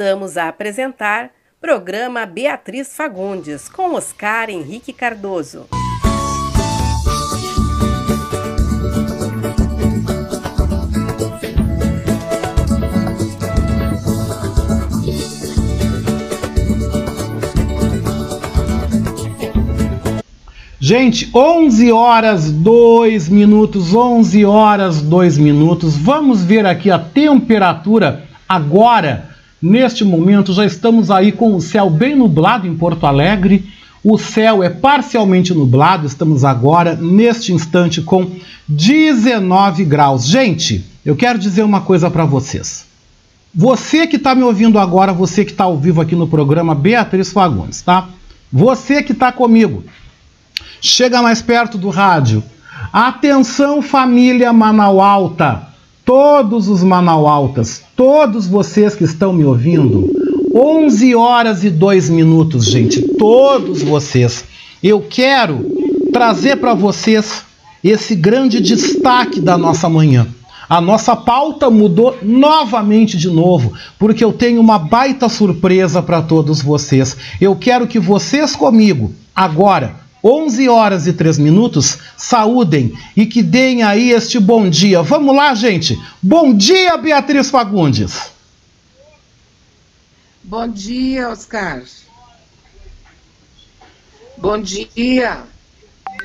Voltamos a apresentar programa Beatriz Fagundes com Oscar Henrique Cardoso. Gente, 11 horas 2 minutos, 11 horas 2 minutos. Vamos ver aqui a temperatura agora. Neste momento já estamos aí com o céu bem nublado em Porto Alegre. O céu é parcialmente nublado, estamos agora, neste instante, com 19 graus. Gente, eu quero dizer uma coisa para vocês. Você que está me ouvindo agora, você que está ao vivo aqui no programa Beatriz Fagundes, tá? Você que está comigo, Chega mais perto do rádio. Atenção, família Manaualta. Todos os Manaualtas, todos vocês que estão me ouvindo. 11 horas e 2 minutos, gente. Todos vocês. Eu quero trazer para vocês esse grande destaque da nossa manhã. A nossa pauta mudou novamente de novo, porque eu tenho uma baita surpresa para todos vocês. Eu quero que vocês comigo, agora, 11 horas e 3 minutos, saúdem e que deem aí este bom dia. Vamos lá, gente. Bom dia, Beatriz Fagundes. Bom dia, Oscar. Bom dia.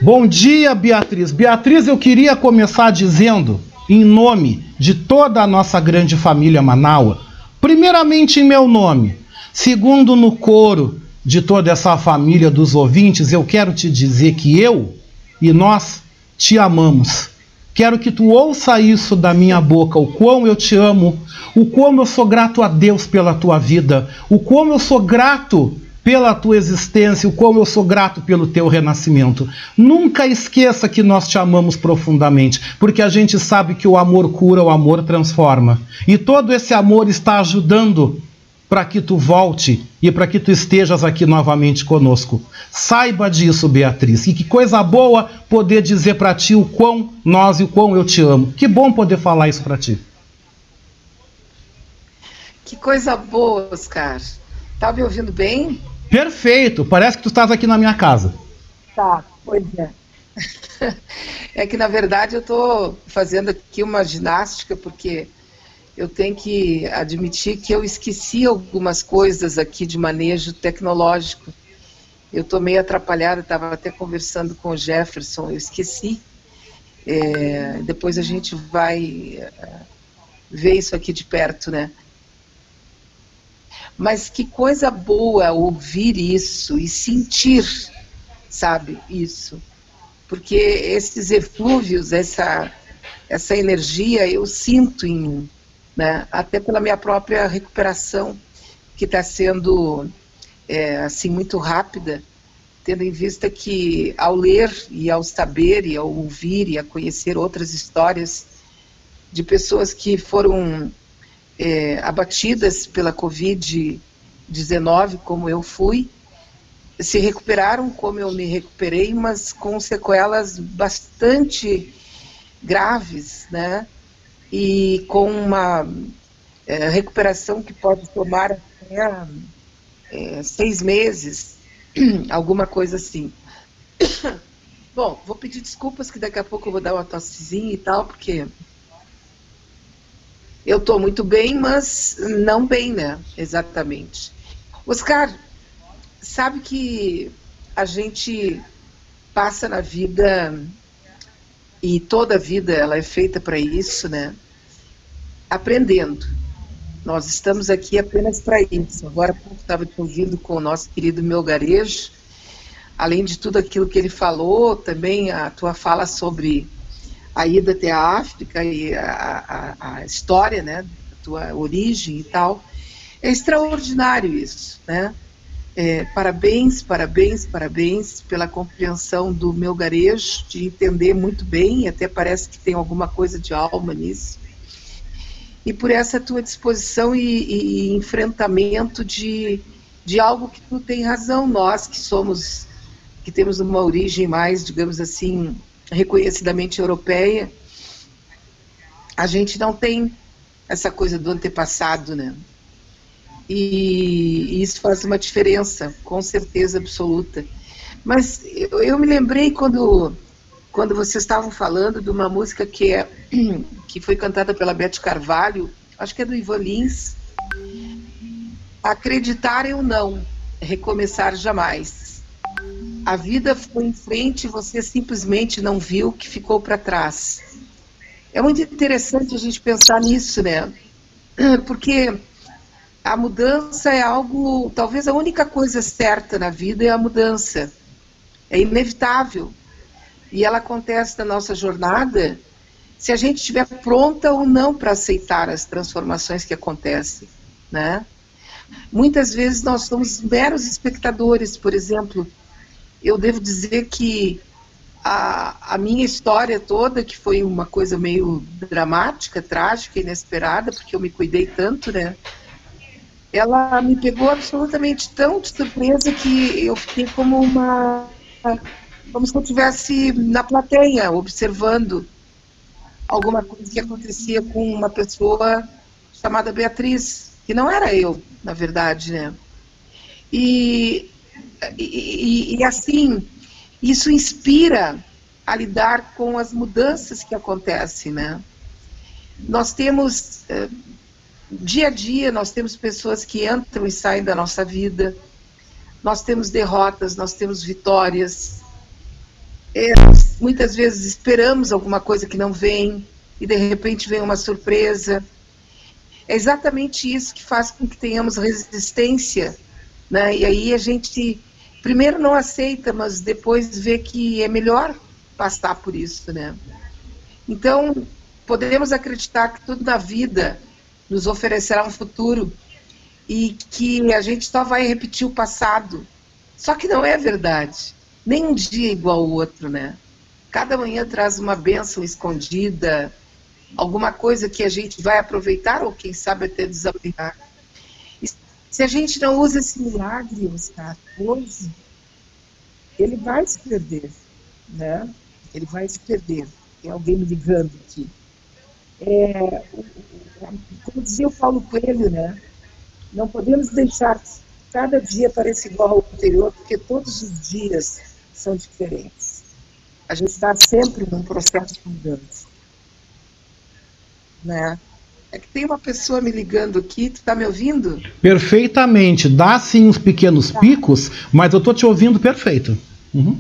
Bom dia, Beatriz. Beatriz, eu queria começar dizendo, em nome de toda a nossa grande família Manaua, primeiramente em meu nome, segundo no coro de toda essa família dos ouvintes, eu quero te dizer que eu e nós te amamos. Quero que tu ouça isso da minha boca, o quão eu te amo, o quão eu sou grato a Deus pela tua vida, o quão eu sou grato pela tua existência, o quão eu sou grato pelo teu renascimento. Nunca esqueça que nós te amamos profundamente, porque a gente sabe que o amor cura, o amor transforma. E todo esse amor está ajudando para que tu volte e para que tu estejas aqui novamente conosco. Saiba disso, Beatriz, e que coisa boa poder dizer para ti o quão nós e o quão eu te amo. Que bom poder falar isso para ti. Que coisa boa, Oscar. Tá me ouvindo bem? Perfeito, parece que tu estás aqui na minha casa. Tá, pois é. É que na verdade eu estou fazendo aqui uma ginástica porque eu tenho que admitir que eu esqueci algumas coisas aqui de manejo tecnológico. Eu estou meio atrapalhada, estava até conversando com o Jefferson, eu esqueci. É, depois a gente vai é, ver isso aqui de perto, né? Mas que coisa boa ouvir isso e sentir, sabe, isso. Porque esses eflúvios, essa, essa energia, eu sinto em mim né? até pela minha própria recuperação, que está sendo é, assim muito rápida, tendo em vista que ao ler e ao saber e ao ouvir e a conhecer outras histórias de pessoas que foram é, abatidas pela Covid-19, como eu fui, se recuperaram como eu me recuperei, mas com sequelas bastante graves, né? E com uma é, recuperação que pode tomar até é, seis meses, alguma coisa assim. Bom, vou pedir desculpas que daqui a pouco eu vou dar uma tossezinha e tal, porque eu estou muito bem, mas não bem, né? Exatamente. Oscar, sabe que a gente passa na vida e toda a vida ela é feita para isso, né? aprendendo. Nós estamos aqui apenas para isso. Agora estava te ouvindo com o nosso querido Melgarejo, além de tudo aquilo que ele falou, também a tua fala sobre a ida até a África e a, a, a história, né, a tua origem e tal. É extraordinário isso, né? É, parabéns, parabéns, parabéns pela compreensão do meu garejo, de entender muito bem, até parece que tem alguma coisa de alma nisso e por essa tua disposição e, e enfrentamento de, de algo que tu tem razão, nós que somos, que temos uma origem mais, digamos assim, reconhecidamente europeia, a gente não tem essa coisa do antepassado, né? E isso faz uma diferença, com certeza absoluta. Mas eu, eu me lembrei quando, quando vocês estavam falando de uma música que, é, que foi cantada pela Beth Carvalho, acho que é do Ivan Lins, Acreditar ou não, recomeçar jamais. A vida foi em frente e você simplesmente não viu que ficou para trás. É muito interessante a gente pensar nisso, né? Porque a mudança é algo, talvez a única coisa certa na vida é a mudança. É inevitável. E ela acontece na nossa jornada se a gente estiver pronta ou não para aceitar as transformações que acontecem, né? Muitas vezes nós somos meros espectadores, por exemplo. Eu devo dizer que a, a minha história toda, que foi uma coisa meio dramática, trágica, inesperada, porque eu me cuidei tanto, né? Ela me pegou absolutamente tão de surpresa que eu fiquei como uma. como se eu estivesse na plateia, observando alguma coisa que acontecia com uma pessoa chamada Beatriz, que não era eu, na verdade, né? E, e, e assim, isso inspira a lidar com as mudanças que acontecem, né? Nós temos eh, dia a dia nós temos pessoas que entram e saem da nossa vida, nós temos derrotas, nós temos vitórias. É, muitas vezes esperamos alguma coisa que não vem e de repente vem uma surpresa. É exatamente isso que faz com que tenhamos resistência, né? E aí a gente primeiro não aceita, mas depois vê que é melhor passar por isso, né? Então, podemos acreditar que tudo na vida nos oferecerá um futuro e que a gente só vai repetir o passado. Só que não é verdade. Nem um dia é igual ao outro, né? Cada manhã traz uma bênção escondida, alguma coisa que a gente vai aproveitar ou quem sabe até desaproveitar. Se a gente não usa esse milagre, Oscar, hoje, ele vai se perder, né? Ele vai se perder. Tem alguém me ligando aqui. É, como dizia o Paulo Coelho, né? Não podemos deixar cada dia pareça igual ao anterior, porque todos os dias são diferentes. A gente está sempre num processo de mudança. Né? É que tem uma pessoa me ligando aqui, tu está me ouvindo? Perfeitamente. Dá sim uns pequenos tá. picos, mas eu estou te ouvindo perfeito. Uhum.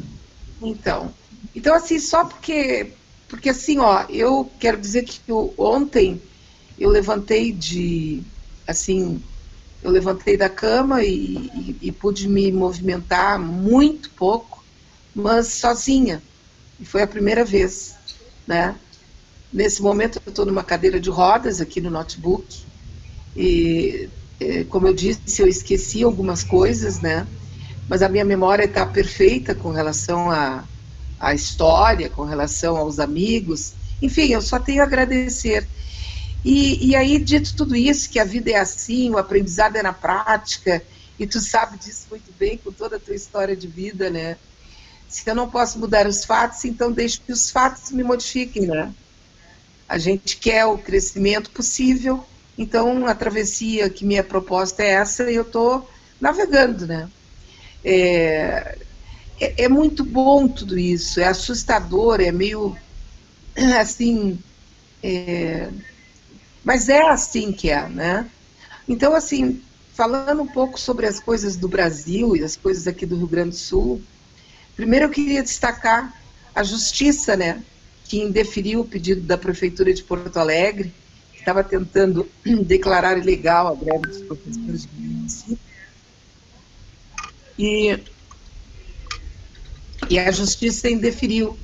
Então, então assim, só porque, porque assim, ó, eu quero dizer que eu, ontem eu levantei de, assim, eu levantei da cama e, e, e, pude me movimentar muito pouco, mas sozinha. E foi a primeira vez, né? Nesse momento eu estou numa cadeira de rodas aqui no notebook e, como eu disse, eu esqueci algumas coisas, né? Mas a minha memória está perfeita com relação à, à história, com relação aos amigos. Enfim, eu só tenho a agradecer e, e aí, dito tudo isso, que a vida é assim, o aprendizado é na prática, e tu sabe disso muito bem com toda a tua história de vida, né? Se eu não posso mudar os fatos, então deixo que os fatos me modifiquem, né? A gente quer o crescimento possível, então a travessia que minha proposta é essa e eu estou navegando, né? É, é, é, muito bom tudo isso, é assustador, é meio assim. É, mas é assim que é, né? Então, assim, falando um pouco sobre as coisas do Brasil e as coisas aqui do Rio Grande do Sul, primeiro eu queria destacar a justiça, né? Que indeferiu o pedido da Prefeitura de Porto Alegre, que estava tentando declarar ilegal a greve dos professores do município. E, e a justiça indeferiu.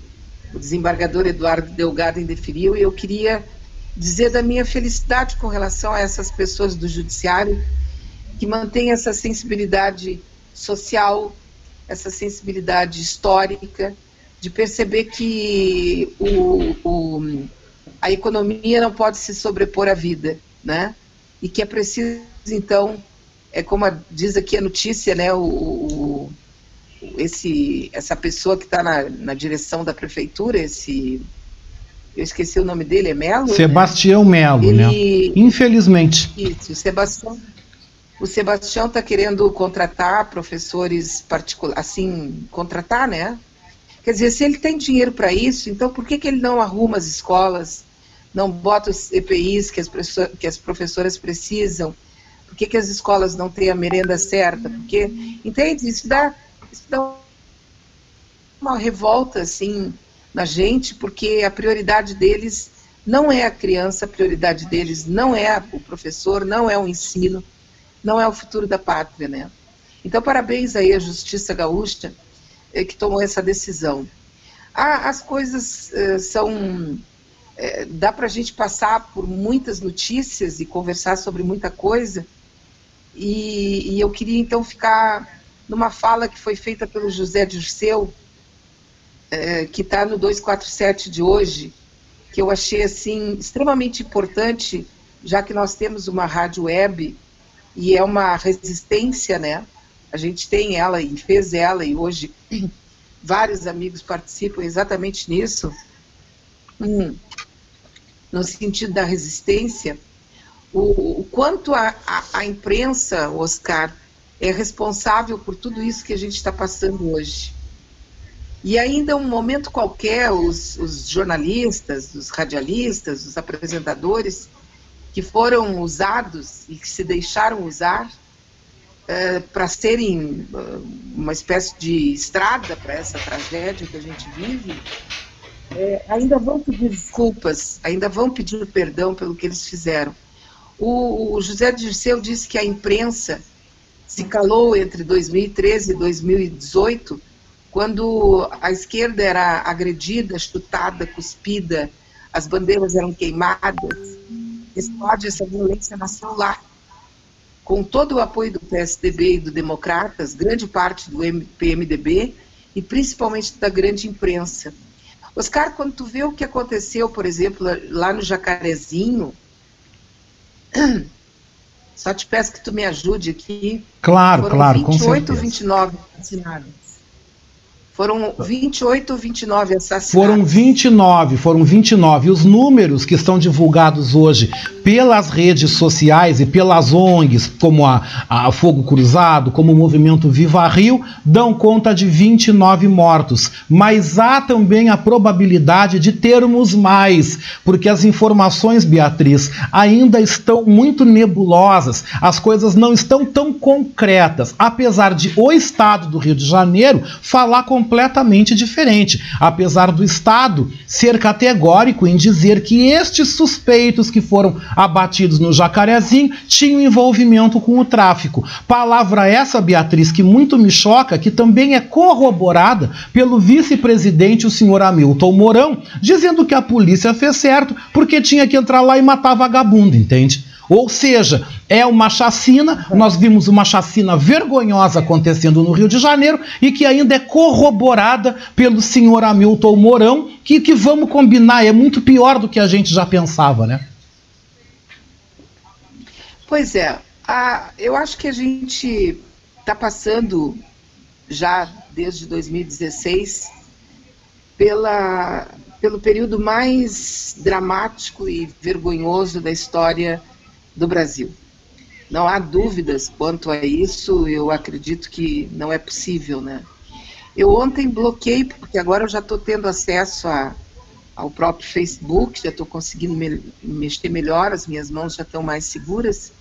O desembargador Eduardo Delgado indeferiu e eu queria dizer da minha felicidade com relação a essas pessoas do judiciário que mantêm essa sensibilidade social, essa sensibilidade histórica, de perceber que o, o, a economia não pode se sobrepor à vida, né? E que é preciso, então, é como diz aqui a notícia, né? O esse, essa pessoa que está na, na direção da prefeitura, esse eu esqueci o nome dele, é Melo? Sebastião né? Melo, Ele... né? Infelizmente. Isso, Sebastião. O Sebastião está querendo contratar professores particulares, assim, contratar, né? Quer dizer, se ele tem dinheiro para isso, então por que, que ele não arruma as escolas, não bota os EPIs que as, que as professoras precisam? Por que, que as escolas não têm a merenda certa? Porque, entende? Isso dá, isso dá uma revolta, assim, na gente, porque a prioridade deles não é a criança, a prioridade deles não é o professor, não é o ensino, não é o futuro da pátria, né? Então, parabéns aí à Justiça Gaúcha, é, que tomou essa decisão. As coisas eh, são. Eh, dá para a gente passar por muitas notícias e conversar sobre muita coisa, e eu queria então ficar numa fala que foi feita pelo José Dirceu, eh, que está no 247 de hoje, que eu achei assim extremamente importante, já que nós temos uma rádio web e é uma resistência, né? A gente tem ela e fez ela, e hoje vários amigos participam exatamente nisso, hum, no sentido da resistência. O, o quanto a, a, a, imprensa, Oscar, é responsável por tudo isso que a gente está passando hoje. E ainda um momento qualquer, os, os jornalistas, os radialistas, os apresentadores que foram usados e que se deixaram usar é, para serem é, uma espécie de estrada para essa tragédia que a gente vive, é, ainda vão pedir desculpas, ainda vão pedir perdão pelo que eles fizeram. O, o José Dirceu disse que a imprensa se calou entre 2013 e 2018, quando a esquerda era agredida, chutada, cuspida, as bandeiras eram queimadas. Explode essa violência nasceu lá com todo o apoio do PSDB e do Democratas, grande parte do PMDB e principalmente da grande imprensa. Oscar, quando tu vê o que aconteceu, por exemplo, lá no Jacarezinho, só te peço que tu me ajude aqui. Claro, Foram claro, 28 com certeza. 29 assinados. Foram 28 ou 29 assassinatos? Foram 29, foram 29. Os números que estão divulgados hoje pelas redes sociais e pelas ONGs, como a, a Fogo Cruzado, como o movimento Viva Rio, dão conta de 29 mortos. Mas há também a probabilidade de termos mais, porque as informações, Beatriz, ainda estão muito nebulosas, as coisas não estão tão concretas, apesar de o Estado do Rio de Janeiro falar com completamente diferente, apesar do Estado ser categórico em dizer que estes suspeitos que foram abatidos no Jacarezinho tinham envolvimento com o tráfico. Palavra essa, Beatriz, que muito me choca, que também é corroborada pelo vice-presidente, o senhor Hamilton Mourão, dizendo que a polícia fez certo porque tinha que entrar lá e matar vagabundo, entende? Ou seja, é uma chacina, nós vimos uma chacina vergonhosa acontecendo no Rio de Janeiro e que ainda é corroborada pelo senhor Hamilton Mourão, que, que vamos combinar, é muito pior do que a gente já pensava, né? Pois é, a, eu acho que a gente está passando já desde 2016 pela, pelo período mais dramático e vergonhoso da história do Brasil. Não há dúvidas quanto a isso, eu acredito que não é possível, né? Eu ontem bloqueei, porque agora eu já estou tendo acesso a, ao próprio Facebook, já estou conseguindo me, mexer melhor, as minhas mãos já estão mais seguras.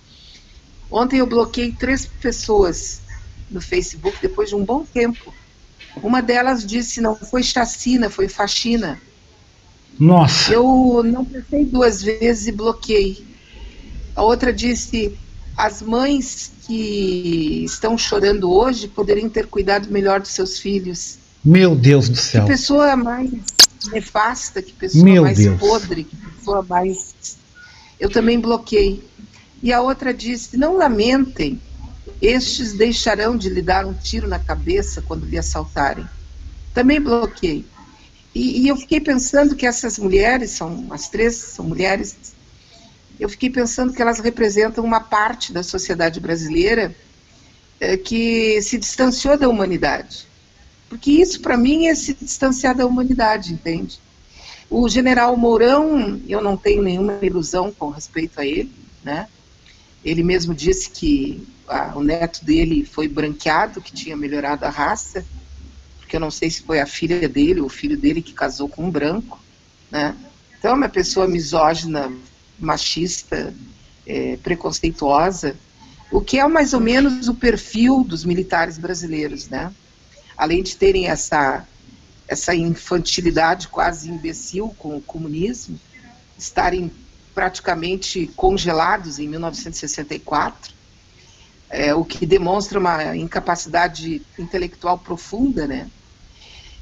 Ontem eu bloqueei três pessoas no Facebook depois de um bom tempo. Uma delas disse não foi chacina, foi faxina. Nossa. Eu não pensei duas vezes e bloqueei. A outra disse: as mães que estão chorando hoje poderiam ter cuidado melhor dos seus filhos. Meu Deus do céu. Que pessoa mais nefasta, que pessoa Meu mais Deus. podre, que pessoa mais. Eu também bloqueei. E a outra disse: não lamentem, estes deixarão de lhe dar um tiro na cabeça quando lhe assaltarem. Também bloqueei. E, e eu fiquei pensando que essas mulheres, são as três são mulheres eu fiquei pensando que elas representam uma parte da sociedade brasileira é, que se distanciou da humanidade. Porque isso, para mim, é se distanciar da humanidade, entende? O general Mourão, eu não tenho nenhuma ilusão com respeito a ele, né? Ele mesmo disse que a, o neto dele foi branqueado, que tinha melhorado a raça, porque eu não sei se foi a filha dele ou o filho dele que casou com um branco, né? Então, é uma pessoa misógina, machista, é, preconceituosa, o que é mais ou menos o perfil dos militares brasileiros, né? Além de terem essa, essa infantilidade quase imbecil com o comunismo, estarem praticamente congelados em 1964, é, o que demonstra uma incapacidade intelectual profunda, né?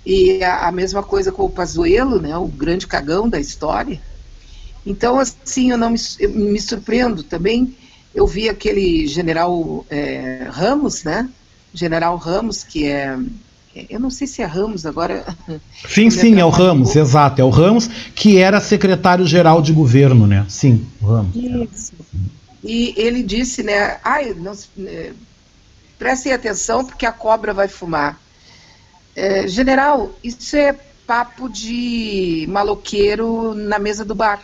E a, a, mesma coisa com o Pazuello, né, o grande cagão da história. Então, assim, eu não me, eu me surpreendo também. Eu vi aquele general é, Ramos, né? General Ramos, que é eu não sei se é Ramos agora. Sim, sim, é o Ramos, exato, é o Ramos, que era secretário-geral de governo, né? Sim, o Ramos. Isso. E ele disse, né? Ai, não, é, prestem atenção porque a cobra vai fumar. É, general, isso é papo de maloqueiro na mesa do bar.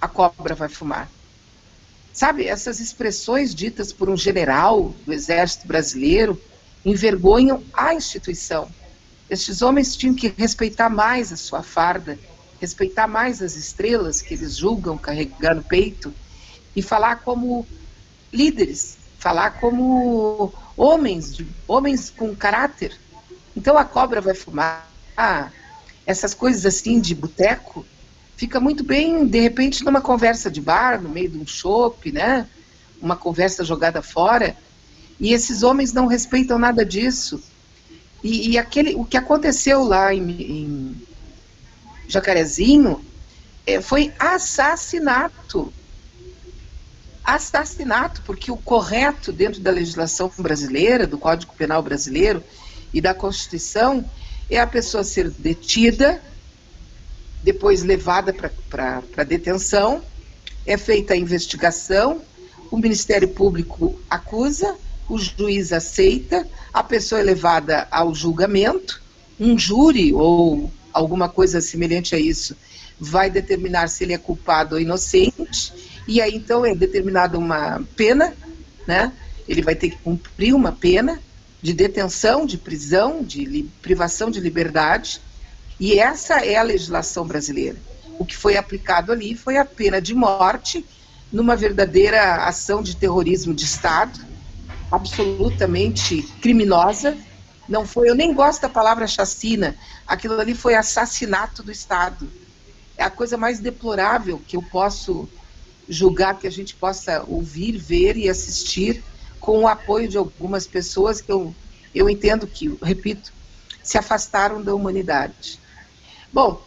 A cobra vai fumar. Sabe, essas expressões ditas por um general do Exército Brasileiro envergonham a instituição. Estes homens tinham que respeitar mais a sua farda, respeitar mais as estrelas que eles julgam carregar no peito e falar como líderes, falar como homens, homens com caráter. Então a cobra vai fumar, ah, essas coisas assim de boteco, fica muito bem, de repente, numa conversa de bar, no meio de um chopp, né? Uma conversa jogada fora. E esses homens não respeitam nada disso. E, e aquele, o que aconteceu lá em, em Jacarezinho é, foi assassinato. Assassinato, porque o correto dentro da legislação brasileira, do Código Penal brasileiro e da Constituição, é a pessoa ser detida, depois levada para detenção, é feita a investigação, o Ministério Público acusa, o juiz aceita, a pessoa é levada ao julgamento, um júri ou alguma coisa semelhante a isso vai determinar se ele é culpado ou inocente, e aí então é determinada uma pena, né? Ele vai ter que cumprir uma pena de detenção, de prisão, de privação de liberdade, e essa é a legislação brasileira. O que foi aplicado ali foi a pena de morte numa verdadeira ação de terrorismo de Estado, absolutamente criminosa. Não foi, eu nem gosto da palavra chacina. Aquilo ali foi assassinato do Estado. É a coisa mais deplorável que eu posso julgar que a gente possa ouvir, ver e assistir com o apoio de algumas pessoas que eu, eu entendo que, repito, se afastaram da humanidade. Bom,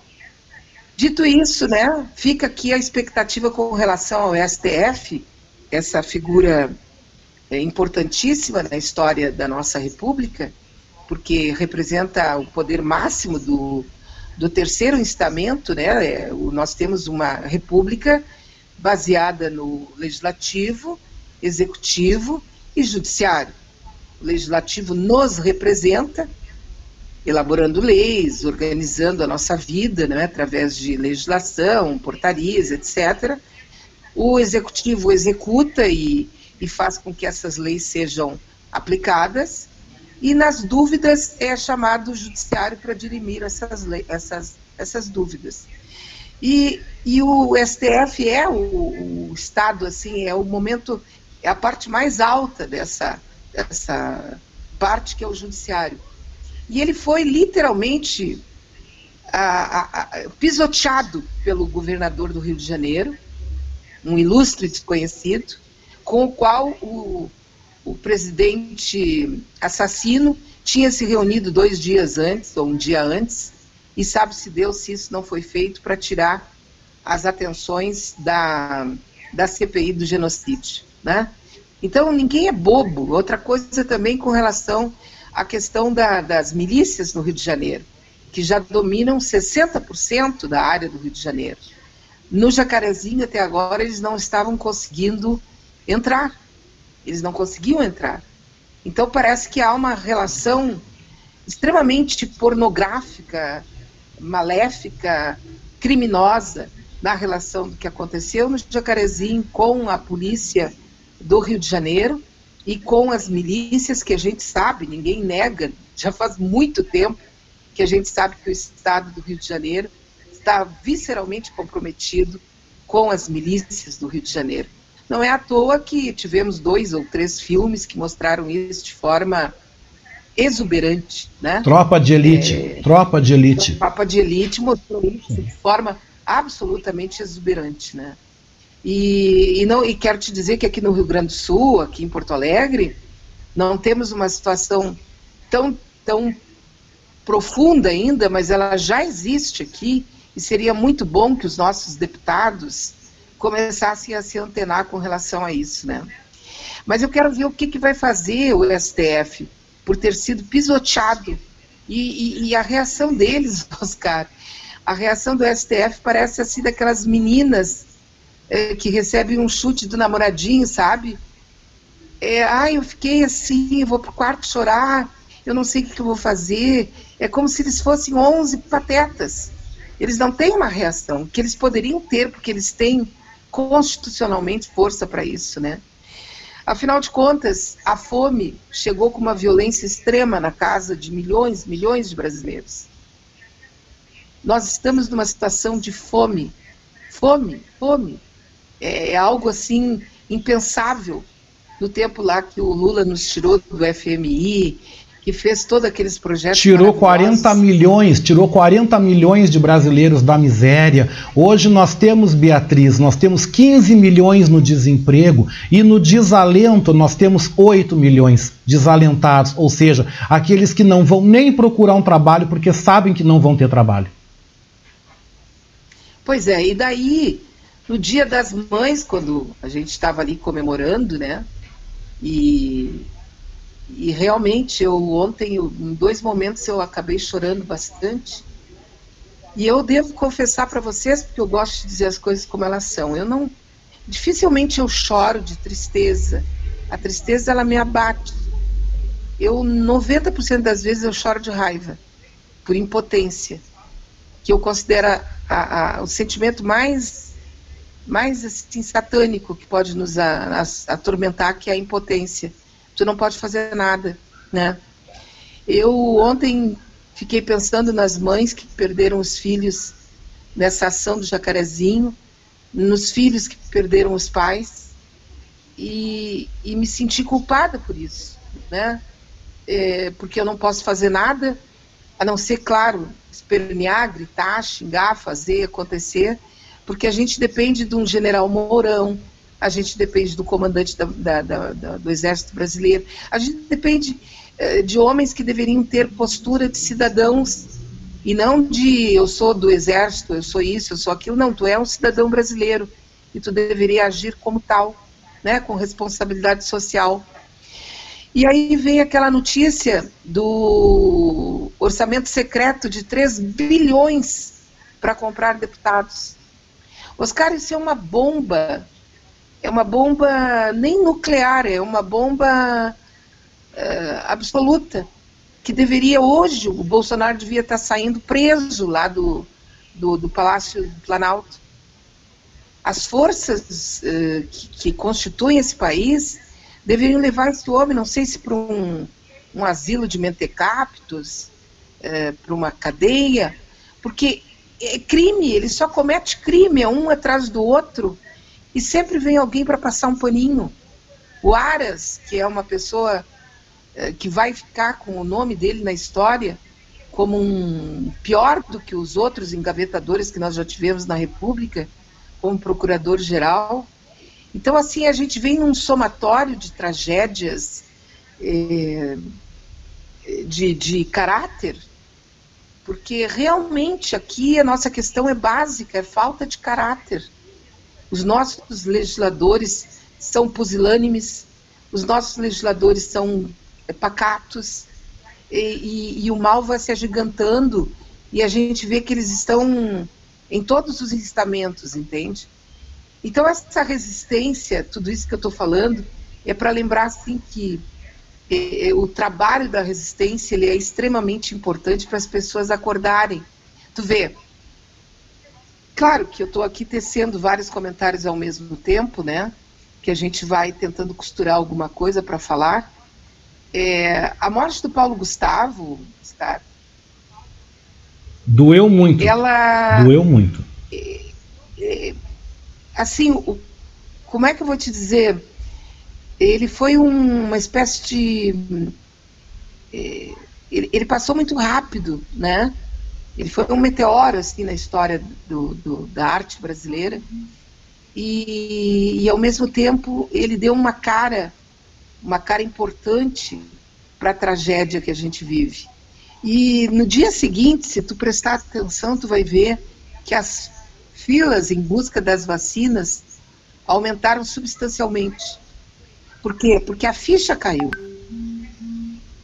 dito isso, né, fica aqui a expectativa com relação ao STF, essa figura é importantíssima na história da nossa República, porque representa o poder máximo do, do terceiro instamento, né? É, nós temos uma república baseada no legislativo, executivo e judiciário. O legislativo nos representa, elaborando leis, organizando a nossa vida, né, através de legislação, portarias, etc. O executivo executa e e faz com que essas leis sejam aplicadas. E nas dúvidas é chamado o judiciário para dirimir essas, leis, essas, essas dúvidas. E, e o STF é o, o, Estado, assim, é o momento, é a parte mais alta dessa, dessa parte que é o judiciário. E ele foi literalmente pisoteado pelo governador do Rio de Janeiro, um ilustre desconhecido, com o qual o, o presidente assassino tinha se reunido dois dias antes, ou um dia antes, e sabe-se Deus se isso não foi feito para tirar as atenções da, da CPI do genocídio. Né? Então, ninguém é bobo. Outra coisa também com relação à questão da, das milícias no Rio de Janeiro, que já dominam 60% da área do Rio de Janeiro. No Jacarezinho, até agora, eles não estavam conseguindo entrar. Eles não conseguiam entrar. Então parece que há uma relação extremamente pornográfica, maléfica, criminosa na relação do que aconteceu no Jacarezinho com a polícia do Rio de Janeiro, e com as milícias que a gente sabe, ninguém nega, já faz muito tempo que a gente sabe que o Estado do Rio de Janeiro está visceralmente comprometido com as milícias do Rio de Janeiro. Não é à toa que tivemos dois ou três filmes que mostraram isso de forma exuberante, né? Tropa de elite, é, tropa de elite. Tropa de elite mostrou isso de forma absolutamente exuberante, né? E, e, não, e quero te dizer que aqui no Rio Grande do Sul, aqui em Porto Alegre, não temos uma situação tão, tão profunda ainda, mas ela já existe aqui, e seria muito bom que os nossos deputados começassem a se antenar com relação a isso, né? Mas eu quero ver o que, que vai fazer o STF por ter sido pisoteado e, e, e a reação deles, Oscar, a reação do STF parece assim daquelas meninas é, que recebem um chute do namoradinho, sabe? É, ah, eu fiquei assim, eu vou pro quarto chorar, eu não sei o que, que eu vou fazer. É como se eles fossem 11 patetas. Eles não têm uma reação que eles poderiam ter, porque eles têm constitucionalmente força para isso, né? Afinal de contas, a fome chegou com uma violência extrema na casa de milhões, milhões de brasileiros. Nós estamos numa situação de fome. Fome, fome. É, é algo assim impensável no tempo lá que o Lula nos tirou do FMI, que fez todos aqueles projetos. Tirou 40 milhões, tirou 40 milhões de brasileiros da miséria. Hoje nós temos, Beatriz, nós temos 15 milhões no desemprego e no desalento nós temos 8 milhões desalentados, ou seja, aqueles que não vão nem procurar um trabalho porque sabem que não vão ter trabalho. Pois é, e daí, no dia das mães, quando a gente estava ali comemorando, né? E e realmente, eu ontem, em dois momentos, eu acabei chorando bastante. E eu devo confessar para vocês, porque eu gosto de dizer as coisas como elas são. Eu não. Dificilmente eu choro de tristeza. A tristeza, ela me abate. Eu, 90% das vezes, eu choro de raiva, por impotência, que eu considero a, a, o sentimento mais, mais assim, satânico que pode nos a, atormentar, que é a impotência tu não pode fazer nada, né? Eu ontem fiquei pensando nas mães que perderam os filhos nessa ação do Jacarezinho, nos filhos que perderam os pais e, e me senti culpada por isso, né? É, porque eu não posso fazer nada a não ser, claro, espernear, gritar, xingar, fazer acontecer, porque a gente depende de um general Mourão, a gente depende do comandante da, da, da, do Exército Brasileiro, a gente depende eh, de homens que deveriam ter postura de cidadãos e não de eu sou do Exército, eu sou isso, eu sou aquilo. Não, tu é um cidadão brasileiro e tu deveria agir como tal, né, com responsabilidade social. E aí vem aquela notícia do orçamento secreto de 3 bilhões para comprar deputados. Oscar, isso é uma bomba é uma bomba nem nuclear, é uma bomba uh, absoluta, que deveria hoje, o Bolsonaro devia estar saindo preso lá do, do, do Palácio do Planalto. As forças uh, que, que, constituem esse país deveriam levar esse homem, não sei se para um, um asilo de mentecaptos, uh, para uma cadeia, porque é crime, ele só comete crime, é um atrás do outro, e sempre vem alguém para passar um paninho. O Aras, que é uma pessoa eh, que vai ficar com o nome dele na história como um pior do que os outros engavetadores que nós já tivemos na República, como procurador-geral. Então, assim, a gente vem num somatório de tragédias eh, de, de caráter, porque realmente aqui a nossa questão é básica, é falta de caráter. Os nossos legisladores são pusilânimes, os nossos legisladores são é, pacatos, e, e, e, o mal vai se agigantando, e a gente vê que eles estão em todos os estamentos, entende? Então, essa resistência, tudo isso que eu estou falando, é para lembrar assim, que o trabalho da resistência ele é extremamente importante para as pessoas acordarem. Tu vê, Claro que eu estou aqui tecendo vários comentários ao mesmo tempo, né? que a gente vai tentando costurar alguma coisa para falar. É, a morte do Paulo Gustavo, Star, doeu muito. Ela doeu muito. É, é, assim, o, como é que eu vou te dizer? Ele foi um, uma espécie de é, ele, ele, passou muito rápido, né? Ele foi um meteoro assim na história do, do, da arte brasileira e, e, ao mesmo tempo ele deu uma cara, uma cara importante para a tragédia que a gente vive. E no dia seguinte, se tu prestar atenção, tu vai ver que as filas em busca das vacinas aumentaram substancialmente. Por quê? Porque a ficha caiu.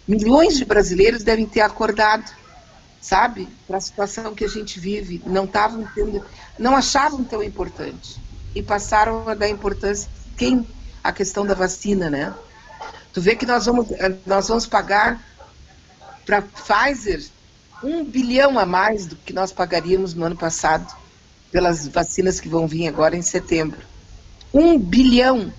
Milhões de brasileiros devem ter acordado, sabe, para a situação que a gente vive, não estavam tendo, não achavam tão importante. E passaram a dar importância. Quem? A questão da vacina, né? Tu vê que nós vamos nós vamos pagar para Pfizer um bilhão a mais do que nós pagaríamos no ano passado pelas vacinas que vão vir agora em setembro. Um bilhão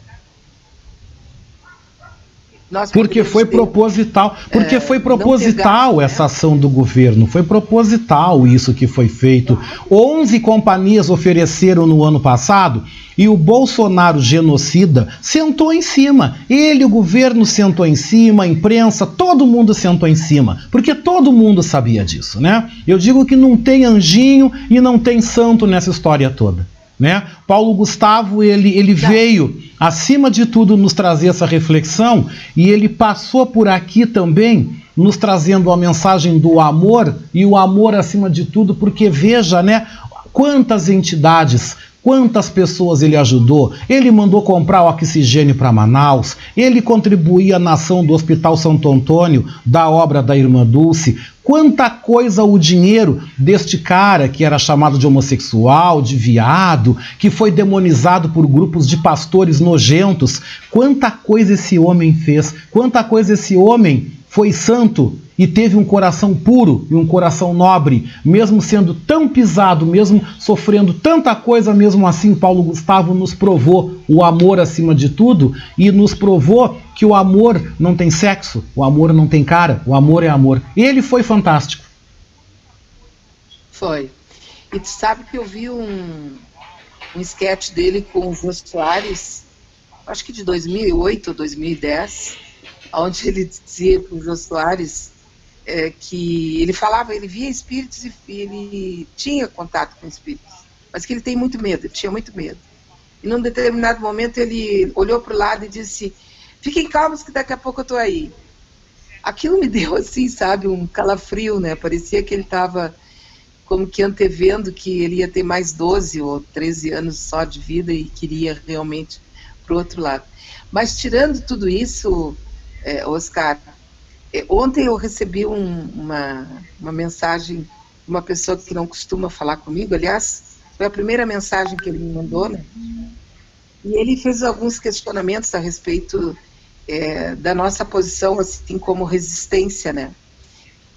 porque foi ter, proposital, porque é, foi proposital pegar, essa né? ação do governo, foi proposital isso que foi feito. 11 companhias ofereceram no ano passado e o Bolsonaro genocida sentou em cima. Ele, o governo sentou em cima, a imprensa, todo mundo sentou em cima, porque todo mundo sabia disso, né? Eu digo que não tem anjinho e não tem santo nessa história toda. Né? Paulo Gustavo ele, ele veio, acima de tudo, nos trazer essa reflexão e ele passou por aqui também nos trazendo a mensagem do amor e o amor acima de tudo, porque veja, né, quantas entidades Quantas pessoas ele ajudou? Ele mandou comprar oxigênio para Manaus, ele contribuía na ação do Hospital Santo Antônio, da obra da Irmã Dulce. Quanta coisa o dinheiro deste cara que era chamado de homossexual, de viado, que foi demonizado por grupos de pastores nojentos. Quanta coisa esse homem fez, quanta coisa esse homem foi santo e teve um coração puro e um coração nobre, mesmo sendo tão pisado, mesmo sofrendo tanta coisa, mesmo assim, Paulo Gustavo nos provou o amor acima de tudo e nos provou que o amor não tem sexo, o amor não tem cara, o amor é amor. Ele foi fantástico. Foi. E tu sabe que eu vi um, um sketch dele com o Jô Soares, acho que de 2008 ou 2010, onde ele dizia para o Jô Soares é, que ele falava, ele via espíritos e ele tinha contato com espíritos, mas que ele tem muito medo, tinha muito medo. E num determinado momento ele olhou para o lado e disse: Fiquem calmos que daqui a pouco eu estou aí. Aquilo me deu assim, sabe, um calafrio, né? Parecia que ele estava como que antevendo que ele ia ter mais 12 ou 13 anos só de vida e queria realmente para o outro lado. Mas tirando tudo isso, é, Oscar, ontem eu recebi um, uma, uma mensagem de uma pessoa que não costuma falar comigo, aliás, foi a primeira mensagem que ele me mandou, né? E ele fez alguns questionamentos a respeito é, da nossa posição, assim como resistência, né?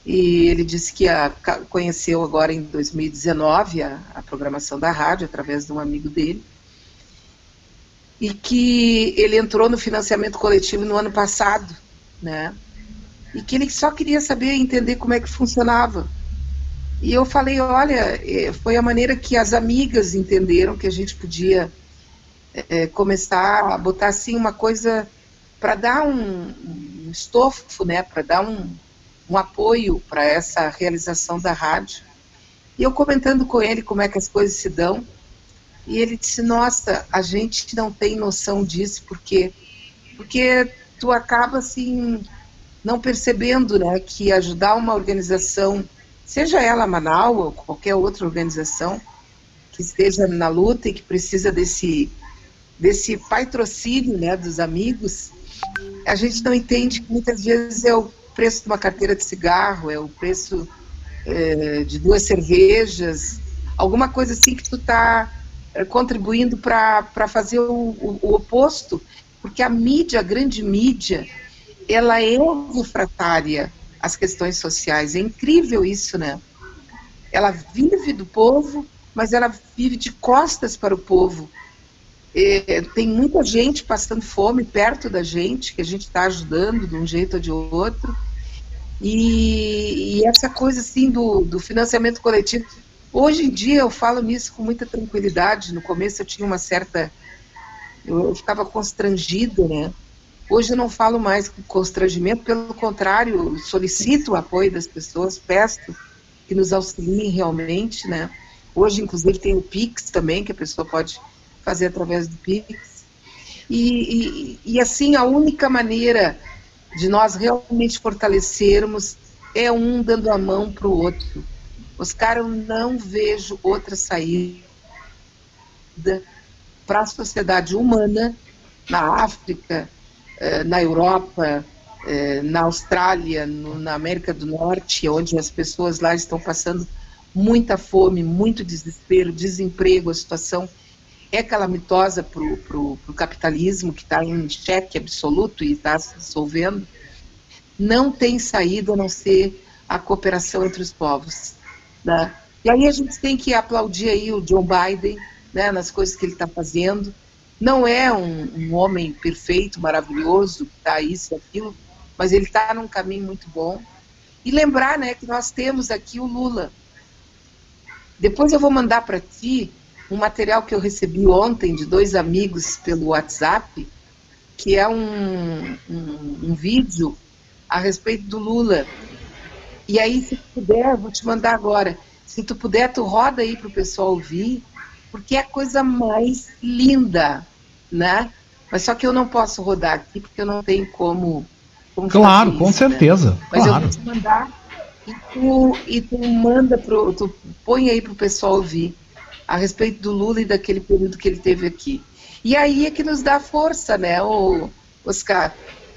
E ele disse que a, conheceu agora em 2019 a, a programação da rádio através de um amigo dele e que ele entrou no financiamento coletivo no ano passado, né? E que ele só queria saber entender como é que funcionava. E eu falei, olha, é, foi a maneira que as amigas entenderam que a gente podia é, começar a botar assim uma coisa para dar um, um, estofo, né, para dar um, um apoio para essa realização da rádio. E eu comentando com ele como é que as coisas se dão, e ele disse, nossa, a gente não tem noção disso, porque porque tu acaba assim não percebendo né, que ajudar uma organização, seja ela Manaus ou qualquer outra organização que esteja na luta e que precisa desse, desse patrocínio né, dos amigos, a gente não entende que muitas vezes é o preço de uma carteira de cigarro, é o preço é, de duas cervejas, alguma coisa assim que tu está é, contribuindo para fazer o, o, o oposto, porque a mídia, a grande mídia, ela é refratária às questões sociais. É incrível isso, né? Ela vive do povo, mas ela vive de costas para o povo. É, tem muita gente passando fome perto da gente, que a gente está ajudando de um jeito ou de outro. E, e essa coisa assim do, do, financiamento coletivo. Hoje em dia eu falo nisso com muita tranquilidade. No começo eu tinha uma certa. Eu, eu ficava constrangida, né? Hoje eu não falo mais com constrangimento, pelo contrário, solicito o apoio das pessoas, peço que nos auxiliem realmente, né? Hoje, inclusive, tem o Pix também, que a pessoa pode fazer através do Pix. E, e, e assim, a única maneira de nós realmente fortalecermos é um dando a mão para o outro. Oscar, eu não vejo outra saída para a sociedade humana na África, na Europa, eh, na Austrália, na América do Norte, onde as pessoas lá estão passando muita fome, muito desespero, desemprego, a situação é calamitosa para o capitalismo, que está em cheque absoluto e está se dissolvendo, não tem saída a não ser a cooperação entre os povos. Né? E aí a gente tem que aplaudir aí o John Biden né, nas coisas que ele está fazendo. Não é um, um homem perfeito, maravilhoso, está isso aquilo, mas ele está num caminho muito bom. E lembrar né, que nós temos aqui o Lula. Depois eu vou mandar para ti um material que eu recebi ontem de dois amigos pelo WhatsApp, que é um, um, um vídeo a respeito do Lula. E aí, se puder, vou te mandar agora. Se tu puder, tu roda aí para o pessoal ouvir, porque é a coisa mais linda, né? Mas só que eu não posso rodar aqui, porque eu não tenho como. como claro, com isso, né? certeza. Né? Mas claro. eu vou te mandar e tu, e tu manda pro. Tu põe aí para o pessoal ouvir a respeito do Lula e daquele período que ele teve aqui. E aí é que nos dá força, né, Oscar?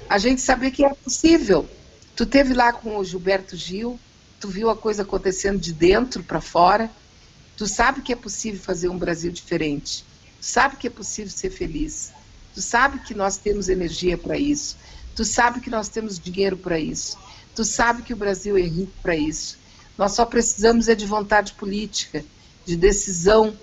A gente saber que é possível. Tu teve lá com o Gilberto Gil, tu viu a coisa acontecendo de dentro para fora. Tu sabe que é possível fazer um Brasil diferente. Tu sabe que é possível ser feliz. Tu sabe que nós temos energia para isso. Tu sabe que nós temos dinheiro para isso. Tu sabe que o Brasil é rico para isso. Nós só precisamos é de vontade política de decisão,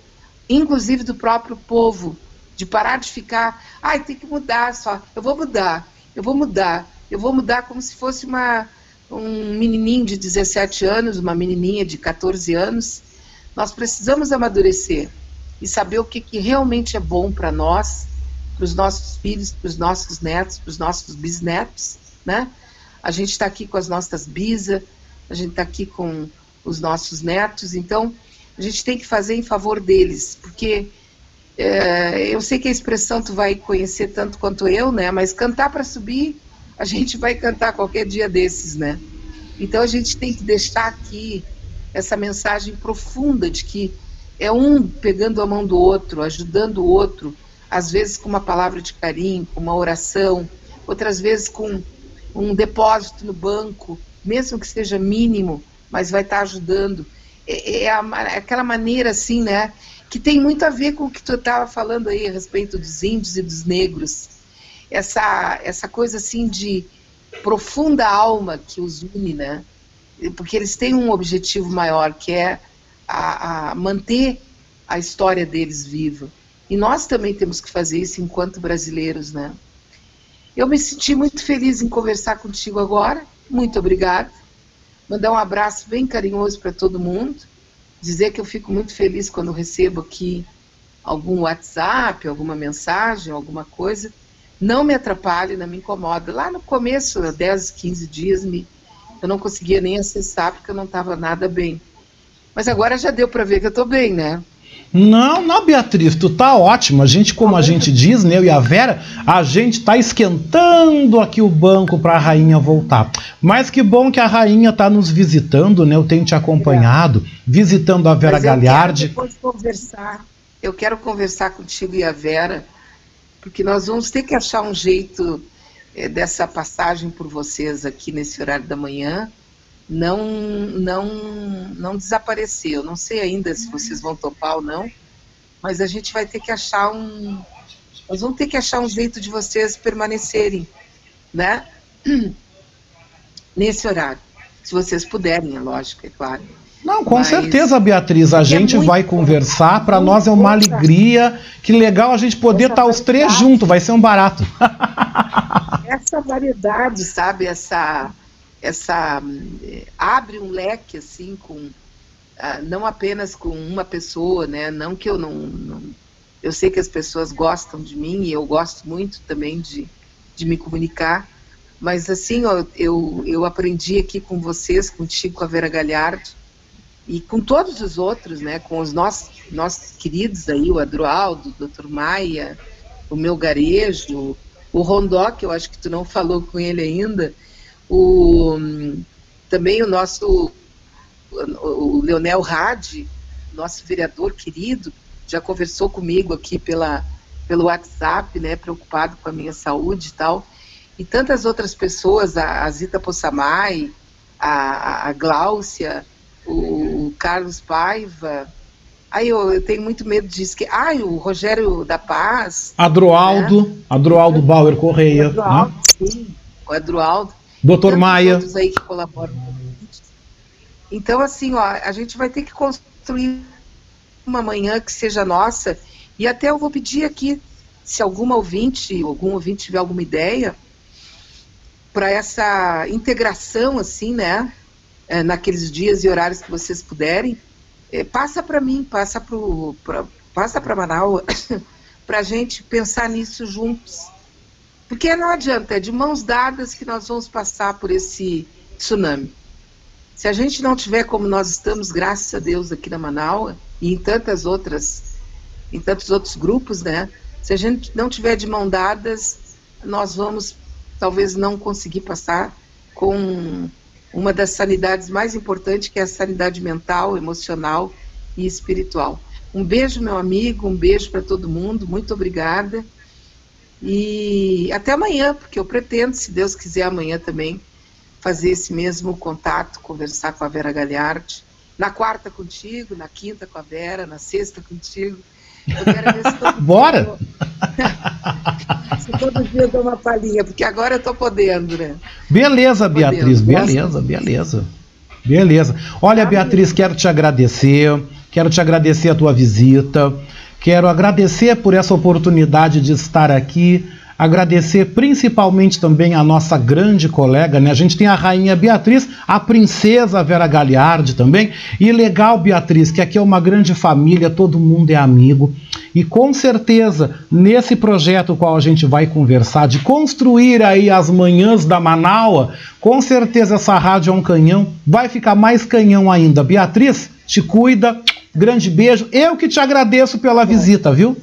inclusive do próprio povo, de parar de ficar, ai, tem que mudar só, eu vou mudar, eu vou mudar, eu vou mudar como se fosse uma, um menininho de 17 anos, uma menininha de 14 anos. Nós precisamos amadurecer e saber o que, que realmente é bom para nós, para os nossos filhos, para os nossos netos, para os nossos bisnetos, né? A gente está aqui com as nossas bisas, a gente está aqui com os nossos netos, então a gente tem que fazer em favor deles, porque é, eu sei que a expressão tu vai conhecer tanto quanto eu, né? Mas cantar para subir, a gente vai cantar qualquer dia desses, né? Então a gente tem que deixar aqui essa mensagem profunda de que é um pegando a mão do outro, ajudando o outro, às vezes com uma palavra de carinho, com uma oração, outras vezes com um depósito no banco, mesmo que seja mínimo, mas vai estar ajudando. É, é, a, é aquela maneira assim, né? Que tem muito a ver com o que tu estava falando aí a respeito dos índios e dos negros. Essa, essa coisa assim de profunda alma que os une, né? Porque eles têm um objetivo maior, que é a, a manter a história deles viva. E nós também temos que fazer isso enquanto brasileiros, né? Eu me senti muito feliz em conversar contigo agora. Muito obrigada mandar um abraço bem carinhoso para todo mundo, dizer que eu fico muito feliz quando recebo aqui algum WhatsApp, alguma mensagem, alguma coisa. Não me atrapalhe, não me incomoda. Lá no começo, 10, 15 dias, me, eu não conseguia nem acessar porque eu não estava nada bem. Mas agora já deu para ver que eu estou bem, né? Não, não, Beatriz, tu tá ótimo. A gente, como a gente diz, né, eu e a Vera, a gente tá esquentando aqui o banco para a rainha voltar. Mas que bom que a rainha tá nos visitando, né? Eu tenho te acompanhado, visitando a Vera Mas eu Galhardi. Quero depois conversar. Eu quero conversar contigo e a Vera, porque nós vamos ter que achar um jeito dessa passagem por vocês aqui nesse horário da manhã não, não, não desapareceu. Não sei ainda se vocês vão topar ou não, mas a gente vai ter que achar um. Nós vamos ter que achar um jeito de vocês permanecerem, né? Nesse horário. Se vocês puderem, é lógico, é claro. Não, com Mas certeza, Beatriz. A é gente é vai conversar. Para nós é uma alegria. Que legal a gente poder estar tá os três juntos. Vai ser um barato. Essa variedade, sabe? Essa, essa eh, abre um leque assim com ah, não apenas com uma pessoa, né? Não que eu não, não, eu sei que as pessoas gostam de mim e eu gosto muito também de, de me comunicar, mas assim, ó, eu, eu aprendi aqui com vocês, contigo, com a Vera Galhardo, e com todos os outros, né, com os nossos, nossos queridos aí, o Adroaldo, o Dr. Maia, o meu garejo, o Rondó, que eu acho que tu não falou com ele ainda, o, também o nosso o Leonel Rade, nosso vereador querido, já conversou comigo aqui pela, pelo WhatsApp, né, preocupado com a minha saúde e tal, e tantas outras pessoas, a, a Zita Possamay, a, a Gláucia, o, o Carlos Paiva, Aí eu, eu, tenho muito medo disso. Que, ai, o Rogério da Paz. Adroaldo, né? Adroaldo Bauer Correia. Adroaldo, né? sim, o Adroaldo. Doutor Maia. Todos aí que colaboram. Então, assim, ó, a gente vai ter que construir uma manhã que seja nossa. E até eu vou pedir aqui, se alguma ouvinte, algum ouvinte tiver alguma ideia, para essa integração, assim, né? É, naqueles dias e horários que vocês puderem, passa para mim, passa para passa para Manaus, para a gente pensar nisso juntos. Porque não adianta, é de mãos dadas que nós vamos passar por esse tsunami. Se a gente não tiver como nós estamos, graças a Deus, aqui na Manaus, e em tantas outras, em tantos outros grupos, né? Se a gente não tiver de mão dadas, nós vamos talvez não conseguir passar com uma das sanidades mais importantes, que é a sanidade mental, emocional e espiritual. Um beijo, meu amigo, um beijo para todo mundo, muito obrigada. E até amanhã, porque eu pretendo, se Deus quiser, amanhã também fazer esse mesmo contato, conversar com a Vera Galhardi na quarta contigo, na quinta com a Vera, na sexta contigo. Eu quero ver se todo Bora! Dia, se todo dia eu dou uma palhinha, porque agora eu estou podendo, né? Beleza, Beatriz, beleza, beleza. Beleza. Olha, Beatriz, quero te agradecer, quero te agradecer a tua visita, quero agradecer por essa oportunidade de estar aqui Agradecer principalmente também a nossa grande colega, né? A gente tem a rainha Beatriz, a princesa Vera Galiardi também. E legal, Beatriz, que aqui é uma grande família, todo mundo é amigo. E com certeza, nesse projeto qual a gente vai conversar, de construir aí as manhãs da Manaua, com certeza essa rádio é um canhão, vai ficar mais canhão ainda. Beatriz, te cuida, grande beijo. Eu que te agradeço pela visita, viu?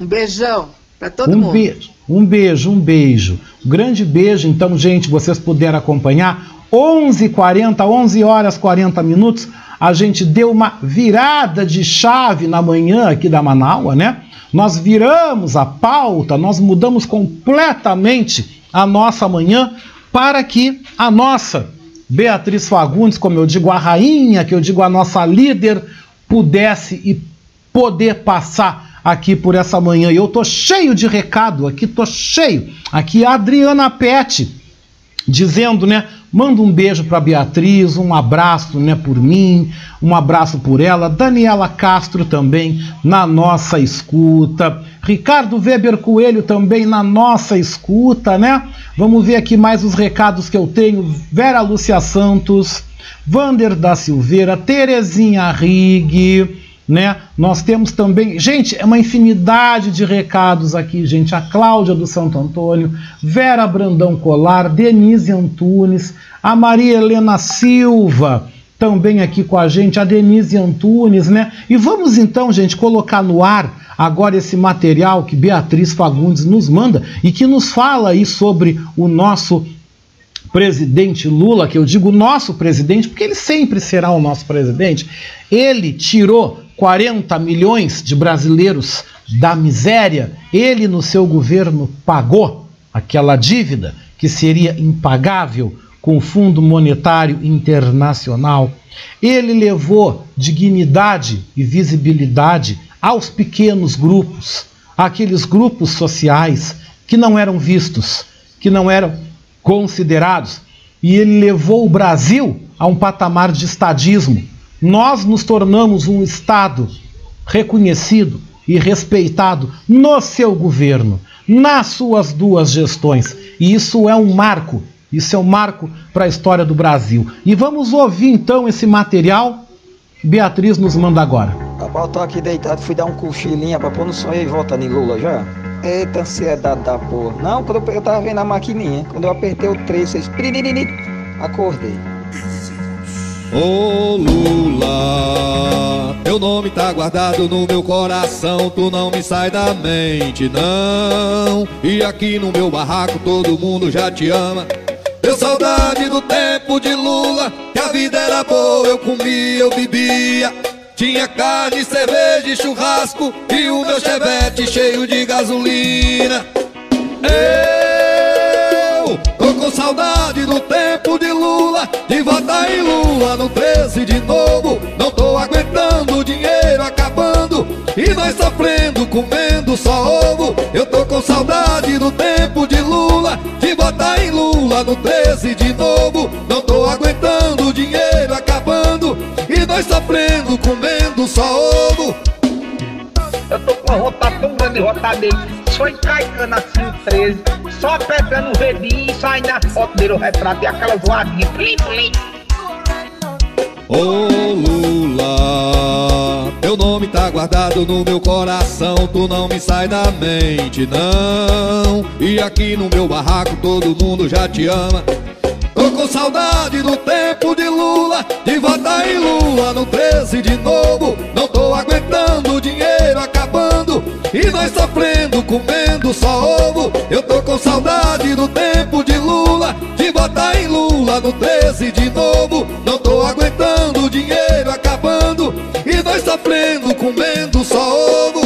Um beijão para todo um mundo. Beijo, um beijo, um beijo. Um grande beijo. Então, gente, vocês puderam acompanhar. 11h40, 11 horas 40 minutos. A gente deu uma virada de chave na manhã aqui da Manaus, né? Nós viramos a pauta, nós mudamos completamente a nossa manhã para que a nossa Beatriz Fagundes, como eu digo, a rainha, que eu digo a nossa líder, pudesse e poder passar aqui por essa manhã. E eu tô cheio de recado aqui, tô cheio. Aqui a Adriana Pet dizendo, né? Manda um beijo para Beatriz, um abraço, né, por mim, um abraço por ela. Daniela Castro também na nossa escuta. Ricardo Weber Coelho também na nossa escuta, né? Vamos ver aqui mais os recados que eu tenho. Vera Lúcia Santos, Vander da Silveira, Terezinha Rig, né? Nós temos também, gente, é uma infinidade de recados aqui, gente. A Cláudia do Santo Antônio, Vera Brandão Colar, Denise Antunes, a Maria Helena Silva, também aqui com a gente, a Denise Antunes, né? E vamos então, gente, colocar no ar agora esse material que Beatriz Fagundes nos manda e que nos fala aí sobre o nosso presidente Lula, que eu digo nosso presidente, porque ele sempre será o nosso presidente. Ele tirou 40 milhões de brasileiros da miséria, ele no seu governo pagou aquela dívida que seria impagável com o Fundo Monetário Internacional. Ele levou dignidade e visibilidade aos pequenos grupos, aqueles grupos sociais que não eram vistos, que não eram considerados. e ele levou o Brasil a um patamar de estadismo. Nós nos tornamos um Estado reconhecido e respeitado no seu governo, nas suas duas gestões. E isso é um marco, isso é um marco para a história do Brasil. E vamos ouvir então esse material que Beatriz nos manda agora. Rapaz, eu tô aqui deitado, fui dar um cochilinho pra pôr no sonho e volta em Lula já. Eita ansiedade da porra. Não, quando eu, eu tava vendo a maquininha, quando eu apertei o 3, vocês... Acordei. Ô Lula, teu nome tá guardado no meu coração, tu não me sai da mente, não. E aqui no meu barraco todo mundo já te ama. Deu saudade do tempo de Lula, que a vida era boa, eu comia, eu bebia. Tinha carne, cerveja e churrasco, e o meu chevette cheio de gasolina. Eu tô com saudade do tempo de Lula, de votar em Lula no 13 de novo. Aguentando o dinheiro acabando, e nós sofrendo, comendo só ovo. Eu tô com saudade do tempo de Lula, de votar em Lula no 13 de novo. Não tô aguentando o dinheiro acabando, e nós sofrendo, comendo só ovo. Eu tô com uma vontade tão grande de votar dele. Só encaicando assim o 13, só apertando o dedinho e sai na foto dele o retrato e aquela voadinha. Plim, plim. Ô Lula, teu nome tá guardado no meu coração, tu não me sai da mente, não. E aqui no meu barraco todo mundo já te ama. Tô com saudade do tempo de Lula, de votar em Lula no 13 de novo. Não tô aguentando o dinheiro acabando, e nós sofrendo, comendo só ovo. Eu tô com saudade do tempo de Lula, de votar em Lula no 13 de dinheiro acabando, e nós sofrendo, comendo só ovo.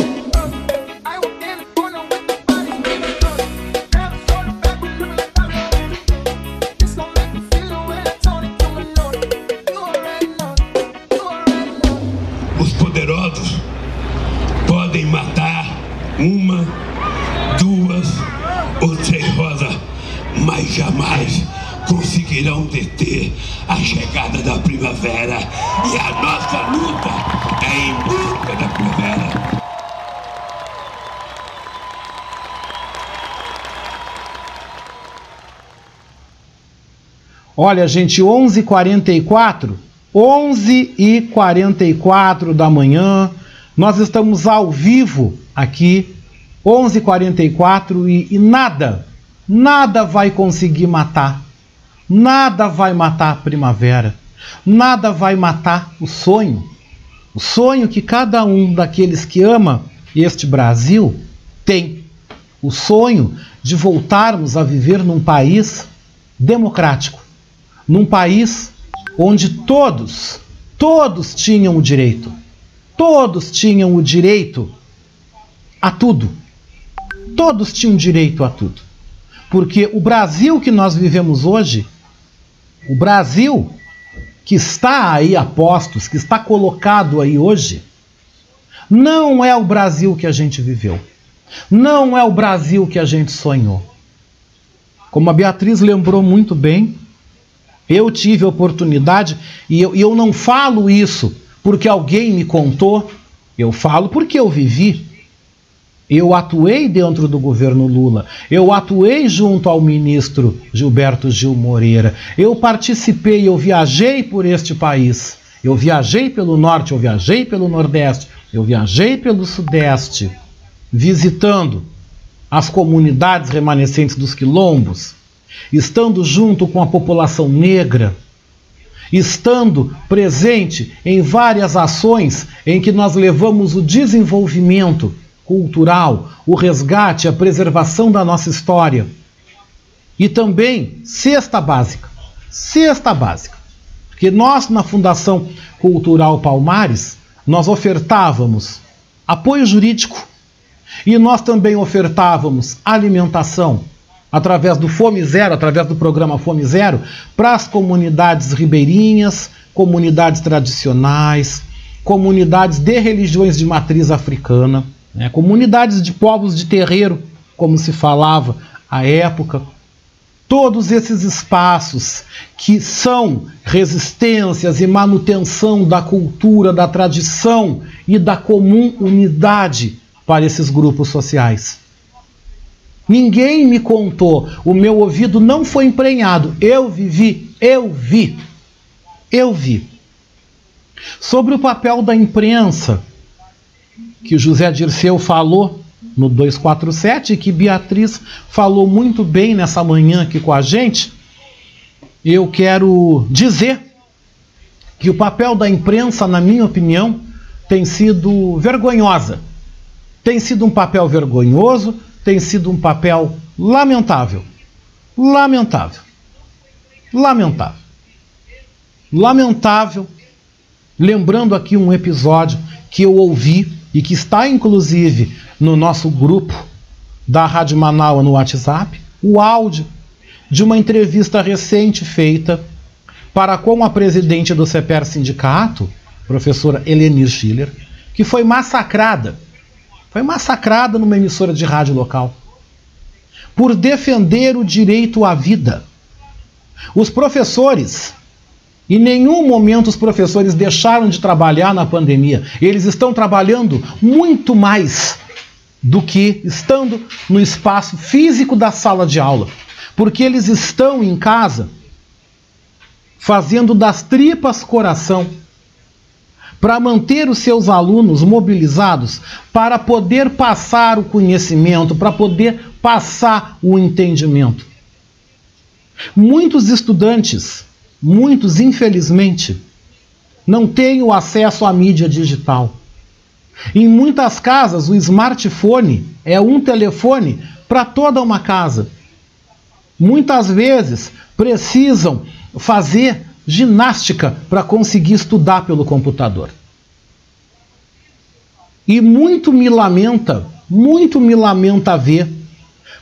Os poderosos podem matar uma, duas ou três rosas, mas jamais conseguirão deter a chegada da primavera. E a nossa luta é em busca da primavera. Olha, gente, 11h44, 11h44 da manhã, nós estamos ao vivo aqui, 11h44 e, e nada, nada vai conseguir matar, nada vai matar a primavera, nada vai matar o sonho, o sonho que cada um daqueles que ama este Brasil tem, o sonho de voltarmos a viver num país democrático. Num país onde todos, todos tinham o direito, todos tinham o direito a tudo. Todos tinham direito a tudo. Porque o Brasil que nós vivemos hoje, o Brasil que está aí a postos, que está colocado aí hoje, não é o Brasil que a gente viveu. Não é o Brasil que a gente sonhou. Como a Beatriz lembrou muito bem, eu tive oportunidade, e eu, eu não falo isso porque alguém me contou, eu falo porque eu vivi. Eu atuei dentro do governo Lula, eu atuei junto ao ministro Gilberto Gil Moreira, eu participei, eu viajei por este país, eu viajei pelo norte, eu viajei pelo nordeste, eu viajei pelo sudeste, visitando as comunidades remanescentes dos quilombos, estando junto com a população negra, estando presente em várias ações em que nós levamos o desenvolvimento cultural, o resgate, a preservação da nossa história. E também cesta básica. Cesta básica. Porque nós na Fundação Cultural Palmares, nós ofertávamos apoio jurídico e nós também ofertávamos alimentação, através do Fome Zero, através do programa Fome Zero, para as comunidades ribeirinhas, comunidades tradicionais, comunidades de religiões de matriz africana, né, comunidades de povos de terreiro, como se falava à época. todos esses espaços que são resistências e manutenção da cultura, da tradição e da comum unidade para esses grupos sociais. Ninguém me contou, o meu ouvido não foi emprenhado. Eu vivi, eu vi, eu vi. Sobre o papel da imprensa, que José Dirceu falou no 247 e que Beatriz falou muito bem nessa manhã aqui com a gente, eu quero dizer que o papel da imprensa, na minha opinião, tem sido vergonhosa. Tem sido um papel vergonhoso, tem sido um papel lamentável. Lamentável. Lamentável. Lamentável. Lembrando aqui um episódio que eu ouvi e que está inclusive no nosso grupo da Rádio Manaus no WhatsApp, o áudio de uma entrevista recente feita para com a presidente do CEPER Sindicato, professora Elenir Schiller, que foi massacrada foi massacrada numa emissora de rádio local por defender o direito à vida. Os professores, em nenhum momento os professores deixaram de trabalhar na pandemia. Eles estão trabalhando muito mais do que estando no espaço físico da sala de aula, porque eles estão em casa fazendo das tripas coração para manter os seus alunos mobilizados para poder passar o conhecimento, para poder passar o entendimento. Muitos estudantes, muitos infelizmente, não têm o acesso à mídia digital. Em muitas casas, o smartphone é um telefone para toda uma casa. Muitas vezes precisam fazer ginástica para conseguir estudar pelo computador. E muito me lamenta, muito me lamenta ver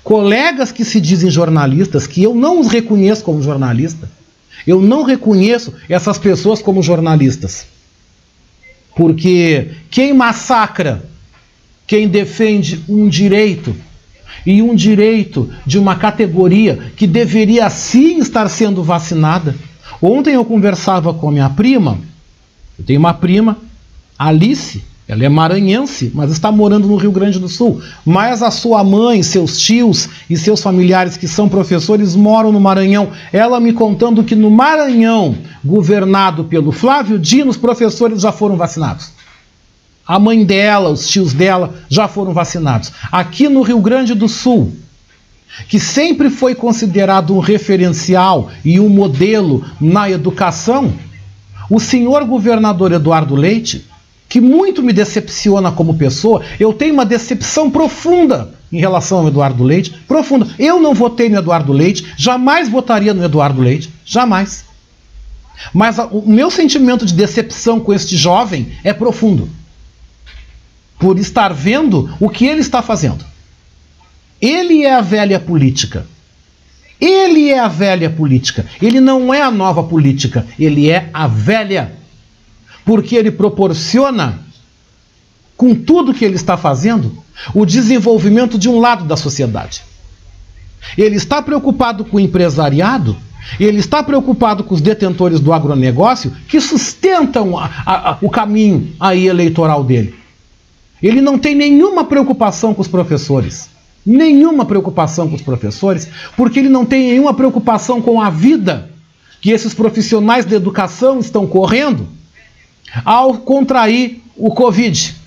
colegas que se dizem jornalistas, que eu não os reconheço como jornalista, eu não reconheço essas pessoas como jornalistas. Porque quem massacra, quem defende um direito, e um direito de uma categoria que deveria sim estar sendo vacinada, Ontem eu conversava com a minha prima, eu tenho uma prima, Alice, ela é maranhense, mas está morando no Rio Grande do Sul. Mas a sua mãe, seus tios e seus familiares que são professores moram no Maranhão. Ela me contando que no Maranhão, governado pelo Flávio Dino, os professores já foram vacinados. A mãe dela, os tios dela já foram vacinados. Aqui no Rio Grande do Sul, que sempre foi considerado um referencial e um modelo na educação, o senhor governador Eduardo Leite, que muito me decepciona como pessoa, eu tenho uma decepção profunda em relação ao Eduardo Leite, profunda. Eu não votei no Eduardo Leite, jamais votaria no Eduardo Leite, jamais. Mas o meu sentimento de decepção com este jovem é profundo. Por estar vendo o que ele está fazendo. Ele é a velha política. Ele é a velha política. Ele não é a nova política. Ele é a velha. Porque ele proporciona, com tudo que ele está fazendo, o desenvolvimento de um lado da sociedade. Ele está preocupado com o empresariado, ele está preocupado com os detentores do agronegócio que sustentam a, a, a, o caminho aí eleitoral dele. Ele não tem nenhuma preocupação com os professores nenhuma preocupação com os professores, porque ele não tem nenhuma preocupação com a vida que esses profissionais de educação estão correndo ao contrair o Covid.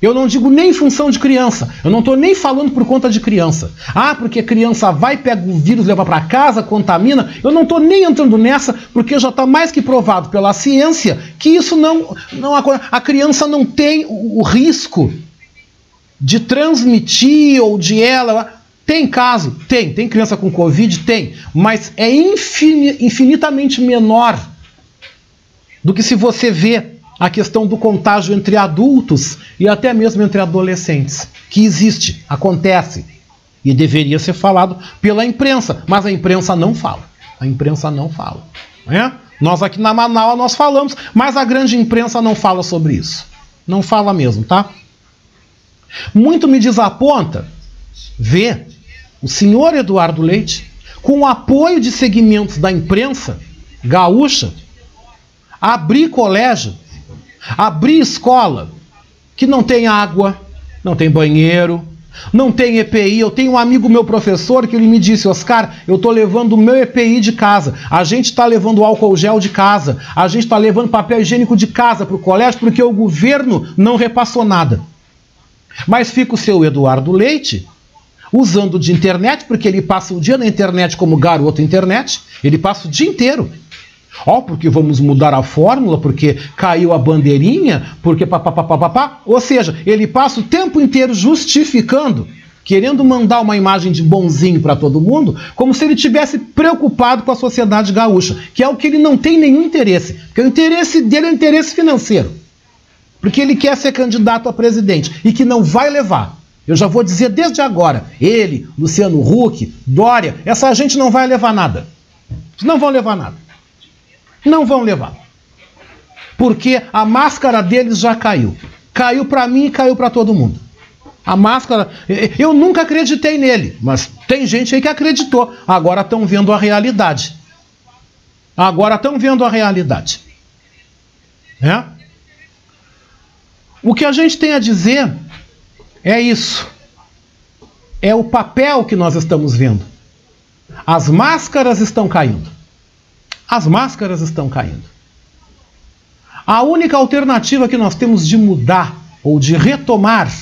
Eu não digo nem em função de criança. Eu não estou nem falando por conta de criança. Ah, porque a criança vai, pega o vírus, leva para casa, contamina. Eu não estou nem entrando nessa, porque já está mais que provado pela ciência que isso não. não a criança não tem o, o risco de transmitir ou de ela. Tem caso? Tem. Tem criança com Covid? Tem. Mas é infinitamente menor do que se você vê a questão do contágio entre adultos e até mesmo entre adolescentes. Que existe, acontece. E deveria ser falado pela imprensa. Mas a imprensa não fala. A imprensa não fala. É? Nós aqui na Manaus nós falamos, mas a grande imprensa não fala sobre isso. Não fala mesmo, tá? Muito me desaponta ver o senhor Eduardo Leite, com o apoio de segmentos da imprensa gaúcha, abrir colégio, abrir escola que não tem água, não tem banheiro, não tem EPI. Eu tenho um amigo meu professor que ele me disse, Oscar, eu estou levando o meu EPI de casa. A gente está levando álcool gel de casa. A gente está levando papel higiênico de casa para o colégio porque o governo não repassou nada. Mas fica o seu Eduardo Leite usando de internet, porque ele passa o dia na internet como garoto internet. Ele passa o dia inteiro. Ó, oh, porque vamos mudar a fórmula, porque caiu a bandeirinha, porque papapá. Ou seja, ele passa o tempo inteiro justificando, querendo mandar uma imagem de bonzinho para todo mundo, como se ele tivesse preocupado com a sociedade gaúcha, que é o que ele não tem nenhum interesse. Porque o interesse dele é o interesse financeiro. Porque ele quer ser candidato a presidente e que não vai levar. Eu já vou dizer desde agora, ele, Luciano Huck, Dória, essa gente não vai levar nada. Não vão levar nada. Não vão levar. Porque a máscara deles já caiu. Caiu para mim e caiu para todo mundo. A máscara, eu nunca acreditei nele, mas tem gente aí que acreditou. Agora estão vendo a realidade. Agora estão vendo a realidade. É? O que a gente tem a dizer é isso. É o papel que nós estamos vendo. As máscaras estão caindo. As máscaras estão caindo. A única alternativa que nós temos de mudar ou de retomar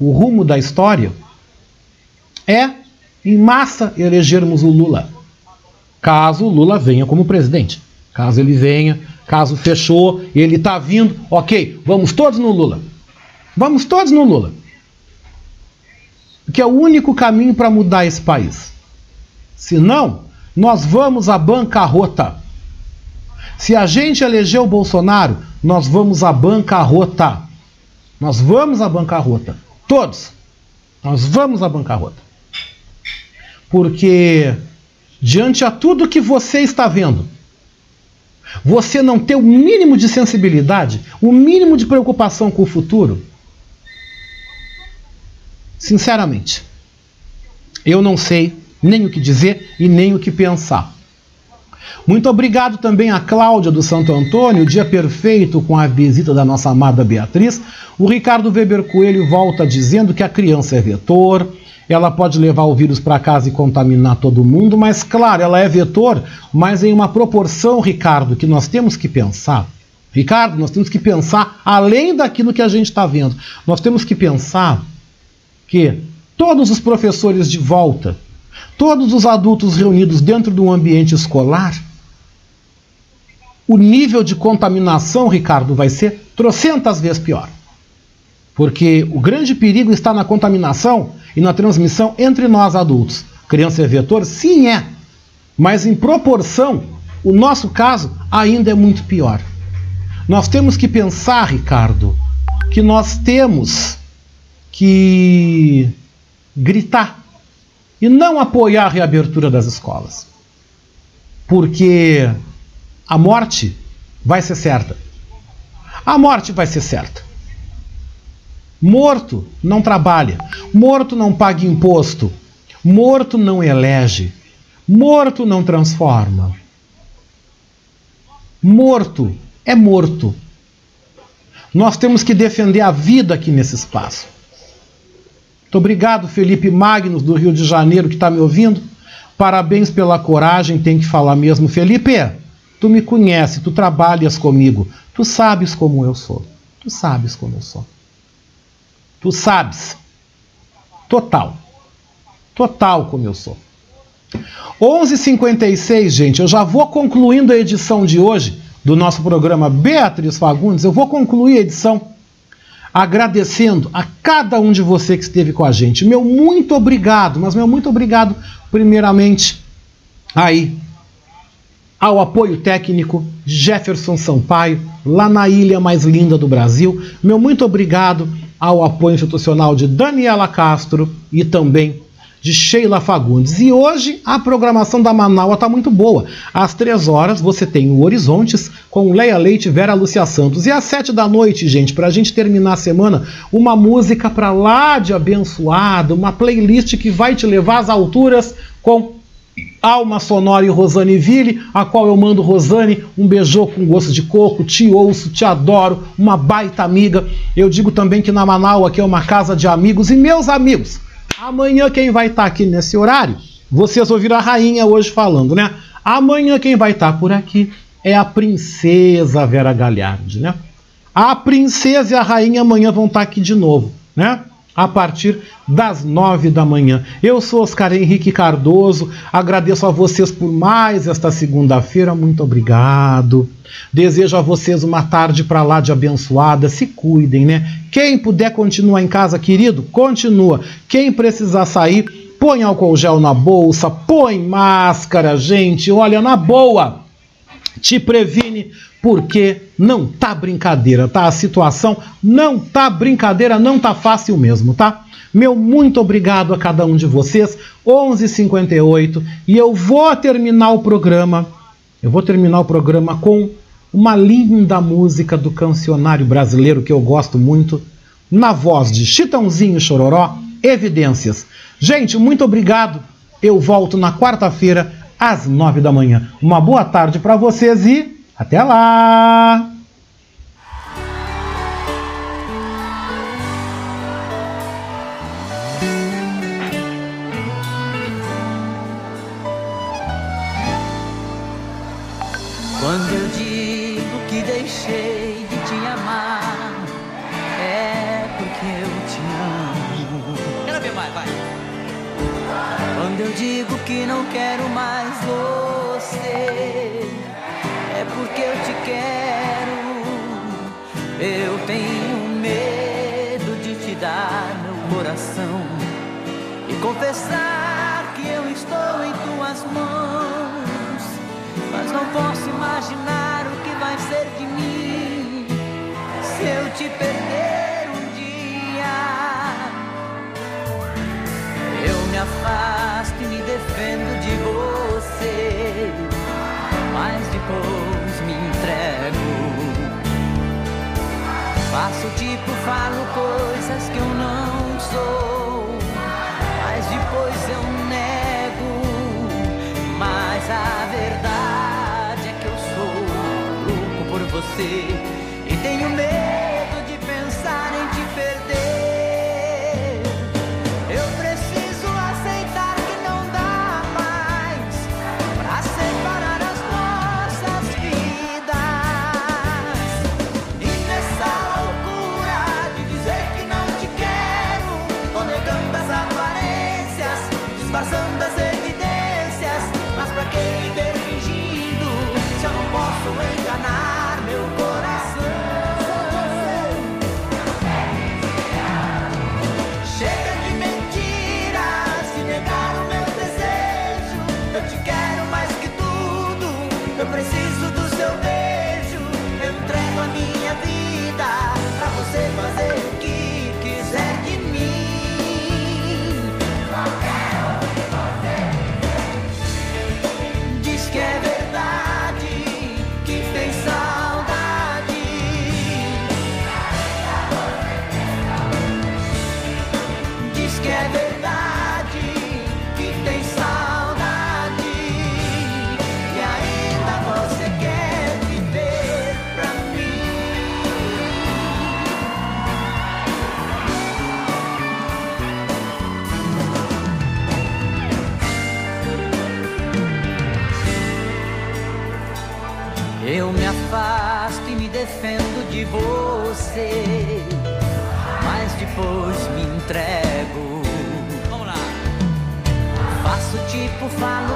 o rumo da história é, em massa, elegermos o Lula. Caso o Lula venha como presidente. Caso ele venha, caso fechou, ele está vindo, ok, vamos todos no Lula. Vamos todos no Lula. Que é o único caminho para mudar esse país. Se não, nós vamos à bancarrota. Se a gente eleger o Bolsonaro, nós vamos à bancarrota. Nós vamos à bancarrota. Todos. Nós vamos à bancarrota. Porque, diante a tudo que você está vendo, você não ter o mínimo de sensibilidade, o mínimo de preocupação com o futuro, sinceramente, eu não sei nem o que dizer e nem o que pensar. Muito obrigado também a Cláudia do Santo Antônio, dia perfeito com a visita da nossa amada Beatriz. O Ricardo Weber Coelho volta dizendo que a criança é vetor, ela pode levar o vírus para casa e contaminar todo mundo, mas claro, ela é vetor, mas em uma proporção, Ricardo, que nós temos que pensar. Ricardo, nós temos que pensar além daquilo que a gente está vendo. Nós temos que pensar que todos os professores de volta todos os adultos reunidos dentro de um ambiente escolar, o nível de contaminação, Ricardo, vai ser trocentas vezes pior. Porque o grande perigo está na contaminação e na transmissão entre nós adultos. Criança é vetor? Sim, é. Mas em proporção, o nosso caso ainda é muito pior. Nós temos que pensar, Ricardo, que nós temos que gritar e não apoiar a reabertura das escolas. Porque a morte vai ser certa. A morte vai ser certa. Morto não trabalha, morto não paga imposto, morto não elege, morto não transforma. Morto é morto. Nós temos que defender a vida aqui nesse espaço. Muito obrigado, Felipe Magnus, do Rio de Janeiro, que está me ouvindo. Parabéns pela coragem, tem que falar mesmo. Felipe, tu me conhece, tu trabalhas comigo, tu sabes como eu sou. Tu sabes como eu sou. Tu sabes. Total. Total como eu sou. 11:56, gente. Eu já vou concluindo a edição de hoje do nosso programa Beatriz Fagundes. Eu vou concluir a edição agradecendo a cada um de você que esteve com a gente. Meu muito obrigado, mas meu muito obrigado, primeiramente, aí, ao apoio técnico Jefferson Sampaio, lá na ilha mais linda do Brasil. Meu muito obrigado ao apoio institucional de Daniela Castro e também de Sheila Fagundes. E hoje a programação da Manaus está muito boa. Às três horas você tem o Horizontes com Leia Leite e Vera Lúcia Santos. E às sete da noite, gente, para a gente terminar a semana, uma música para lá de abençoada, uma playlist que vai te levar às alturas com Alma Sonora e Rosane Ville, a qual eu mando Rosane um beijão com gosto de coco, te ouço, te adoro, uma baita amiga. Eu digo também que na Manaus aqui é uma casa de amigos e meus amigos. Amanhã quem vai estar tá aqui nesse horário? Vocês ouviram a rainha hoje falando, né? Amanhã quem vai estar tá por aqui é a princesa Vera Galhardi, né? A princesa e a rainha amanhã vão estar tá aqui de novo, né? A partir das nove da manhã. Eu sou Oscar Henrique Cardoso, agradeço a vocês por mais esta segunda-feira, muito obrigado. Desejo a vocês uma tarde para lá de abençoada, se cuidem, né? Quem puder continuar em casa, querido, continua. Quem precisar sair, põe álcool gel na bolsa, põe máscara, gente, olha, na boa. Te previne porque não tá brincadeira, tá? A situação não tá brincadeira, não tá fácil mesmo, tá? Meu muito obrigado a cada um de vocês. 11:58 e eu vou terminar o programa. Eu vou terminar o programa com uma linda música do cancionário brasileiro que eu gosto muito, na voz de Chitãozinho Chororó, Evidências. Gente, muito obrigado. Eu volto na quarta-feira às nove da manhã. Uma boa tarde para vocês e até lá! Confessar que eu estou em tuas mãos. Mas não posso imaginar o que vai ser de mim se eu te perder um dia. Eu me afasto e me defendo de você, mas depois me entrego. Faço tipo, falo coisas que eu não sou, see de você, mas depois me entrego. Vamos lá. Faço tipo, falo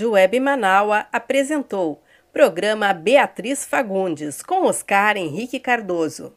Rádio Web Manaua apresentou programa Beatriz Fagundes com Oscar Henrique Cardoso.